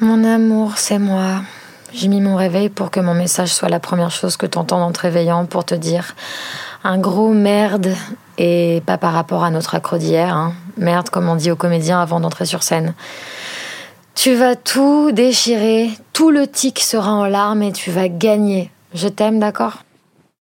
Mon amour, c'est moi. J'ai mis mon réveil pour que mon message soit la première chose que t'entends en te réveillant pour te dire un gros merde et pas par rapport à notre accro d'hier. hein. Merde, comme on dit aux comédiens avant d'entrer sur scène. Tu vas tout déchirer, tout le tic sera en larmes et tu vas gagner. Je t'aime, d'accord?